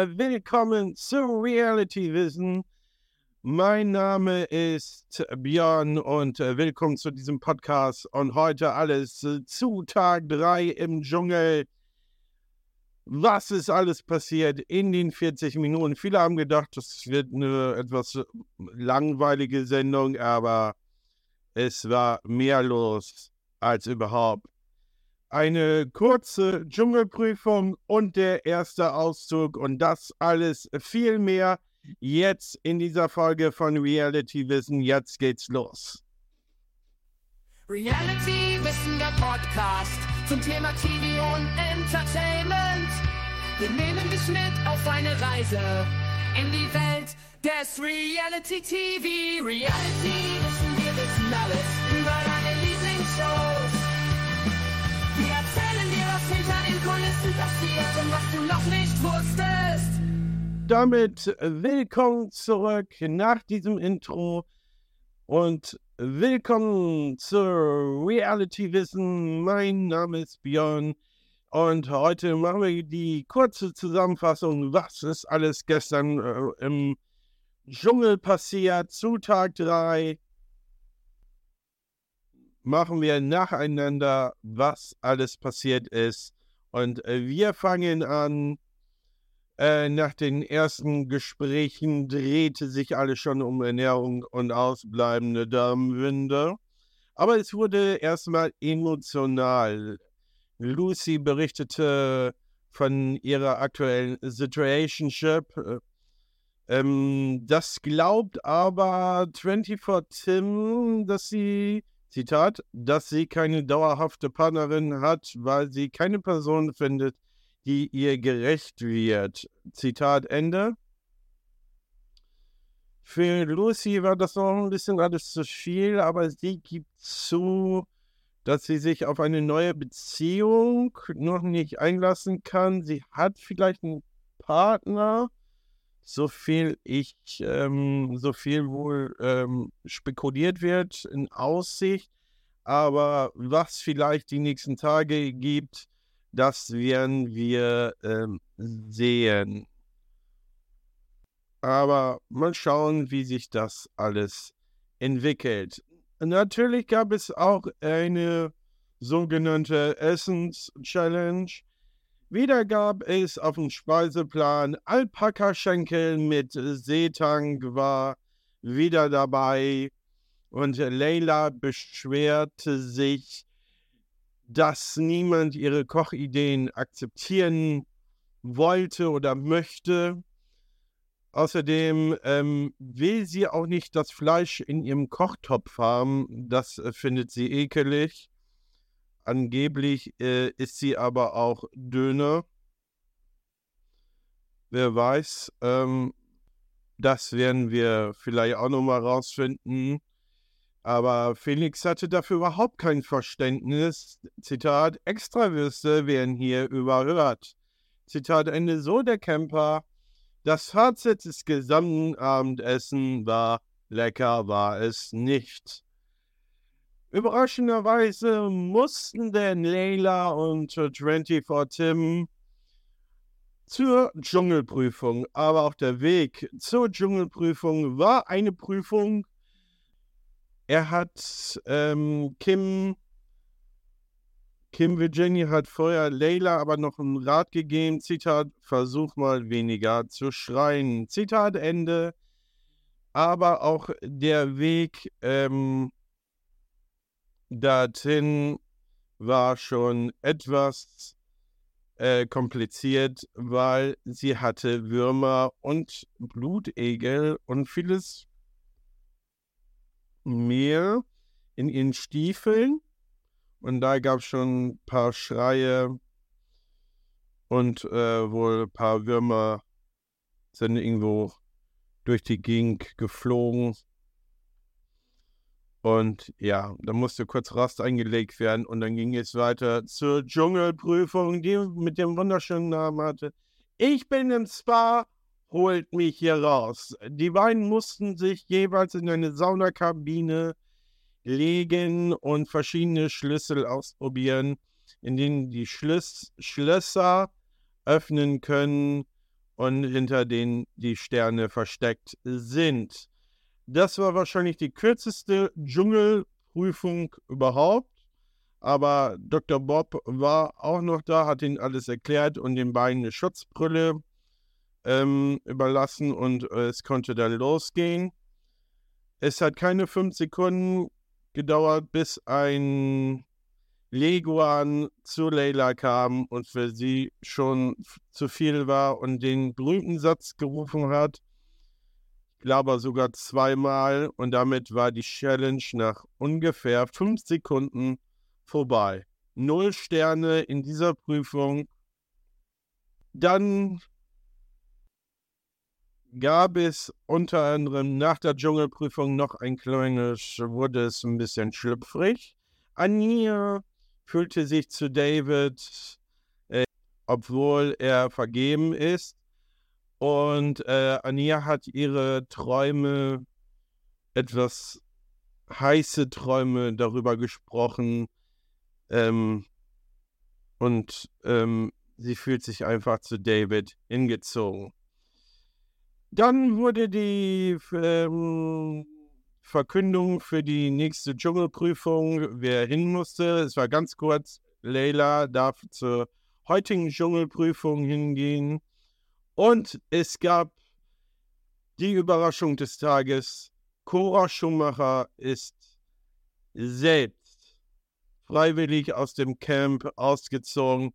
Willkommen zu Reality Wissen. Mein Name ist Björn und äh, willkommen zu diesem Podcast. Und heute alles äh, zu Tag 3 im Dschungel. Was ist alles passiert in den 40 Minuten? Viele haben gedacht, das wird eine etwas langweilige Sendung, aber es war mehr los als überhaupt eine kurze Dschungelprüfung und der erste Auszug und das alles viel mehr jetzt in dieser Folge von Reality Wissen. Jetzt geht's los. Reality Wissen, der Podcast zum Thema TV und Entertainment. Wir nehmen dich mit auf eine Reise in die Welt des Reality TV. Reality Wissen, wir wissen alles was du noch nicht wusstest. Damit willkommen zurück nach diesem Intro und willkommen zu Reality Wissen. Mein Name ist Björn und heute machen wir die kurze Zusammenfassung, was ist alles gestern äh, im Dschungel passiert zu Tag 3 machen wir nacheinander, was alles passiert ist. Und äh, wir fangen an. Äh, nach den ersten Gesprächen drehte sich alles schon um Ernährung und ausbleibende Darmwinde. Aber es wurde erstmal emotional. Lucy berichtete von ihrer aktuellen Situationship. Ähm, das glaubt aber 24 Tim, dass sie Zitat, dass sie keine dauerhafte Partnerin hat, weil sie keine Person findet, die ihr gerecht wird. Zitat Ende. Für Lucy war das noch ein bisschen alles zu viel, aber sie gibt zu, dass sie sich auf eine neue Beziehung noch nicht einlassen kann. Sie hat vielleicht einen Partner, so viel ich, ähm, so viel wohl ähm, spekuliert wird in Aussicht. Aber was vielleicht die nächsten Tage gibt, das werden wir ähm, sehen. Aber mal schauen, wie sich das alles entwickelt. Natürlich gab es auch eine sogenannte Essens-Challenge. Wieder gab es auf dem Speiseplan Alpaka-Schenkel mit Seetank war wieder dabei und Leila beschwerte sich, dass niemand ihre Kochideen akzeptieren wollte oder möchte. Außerdem ähm, will sie auch nicht das Fleisch in ihrem Kochtopf haben. Das äh, findet sie ekelig. Angeblich äh, ist sie aber auch Döner. Wer weiß, ähm, das werden wir vielleicht auch nochmal rausfinden. Aber Felix hatte dafür überhaupt kein Verständnis. Zitat, Extrawürste werden hier überhört. Zitat Ende, so der Camper. Das Fazit des gesamten Abendessen war, lecker war es nicht. Überraschenderweise mussten denn Leila und 24 Tim zur Dschungelprüfung. Aber auch der Weg zur Dschungelprüfung war eine Prüfung. Er hat ähm, Kim, Kim Virginia hat vorher Leila aber noch einen Rat gegeben. Zitat, versuch mal weniger zu schreien. Zitat Ende. Aber auch der Weg ähm, dorthin war schon etwas äh, kompliziert, weil sie hatte Würmer und Blutegel und vieles mehr in ihren Stiefeln. Und da gab es schon ein paar Schreie und äh, wohl ein paar Würmer sind irgendwo durch die Gegend geflogen. Und ja, da musste kurz Rast eingelegt werden und dann ging es weiter zur Dschungelprüfung, die mit dem wunderschönen Namen hatte. Ich bin im Spa, holt mich hier raus. Die beiden mussten sich jeweils in eine Saunakabine legen und verschiedene Schlüssel ausprobieren, in denen die Schlüs Schlösser öffnen können und hinter denen die Sterne versteckt sind. Das war wahrscheinlich die kürzeste Dschungelprüfung überhaupt. Aber Dr. Bob war auch noch da, hat ihnen alles erklärt und den beiden eine Schutzbrille ähm, überlassen und äh, es konnte dann losgehen. Es hat keine fünf Sekunden gedauert, bis ein Leguan zu Leila kam und für sie schon zu viel war und den berühmten Satz gerufen hat. Ich glaube sogar zweimal und damit war die Challenge nach ungefähr fünf Sekunden vorbei. Null Sterne in dieser Prüfung. Dann gab es unter anderem nach der Dschungelprüfung noch ein kleines, wurde es ein bisschen schlüpfrig. Ania fühlte sich zu David, äh, obwohl er vergeben ist. Und äh, Ania hat ihre Träume, etwas heiße Träume darüber gesprochen. Ähm, und ähm, sie fühlt sich einfach zu David hingezogen. Dann wurde die ähm, Verkündung für die nächste Dschungelprüfung, wer hin musste. Es war ganz kurz. Leila darf zur heutigen Dschungelprüfung hingehen. Und es gab die Überraschung des Tages. Cora Schumacher ist selbst freiwillig aus dem Camp ausgezogen.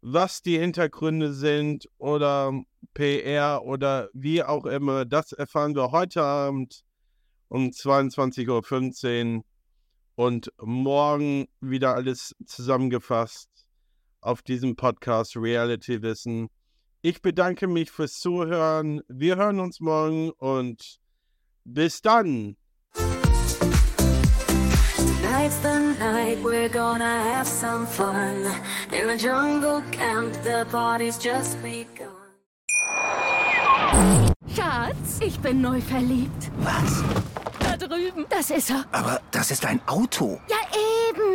Was die Hintergründe sind oder PR oder wie auch immer, das erfahren wir heute Abend um 22.15 Uhr und morgen wieder alles zusammengefasst auf diesem Podcast Reality Wissen. Ich bedanke mich fürs Zuhören. Wir hören uns morgen und bis dann. Tonight's the night we're gonna have some fun. In the jungle camp, the party's just begun. Schatz, ich bin neu verliebt. Was? Da drüben. Das ist er. Aber das ist ein Auto. Ja,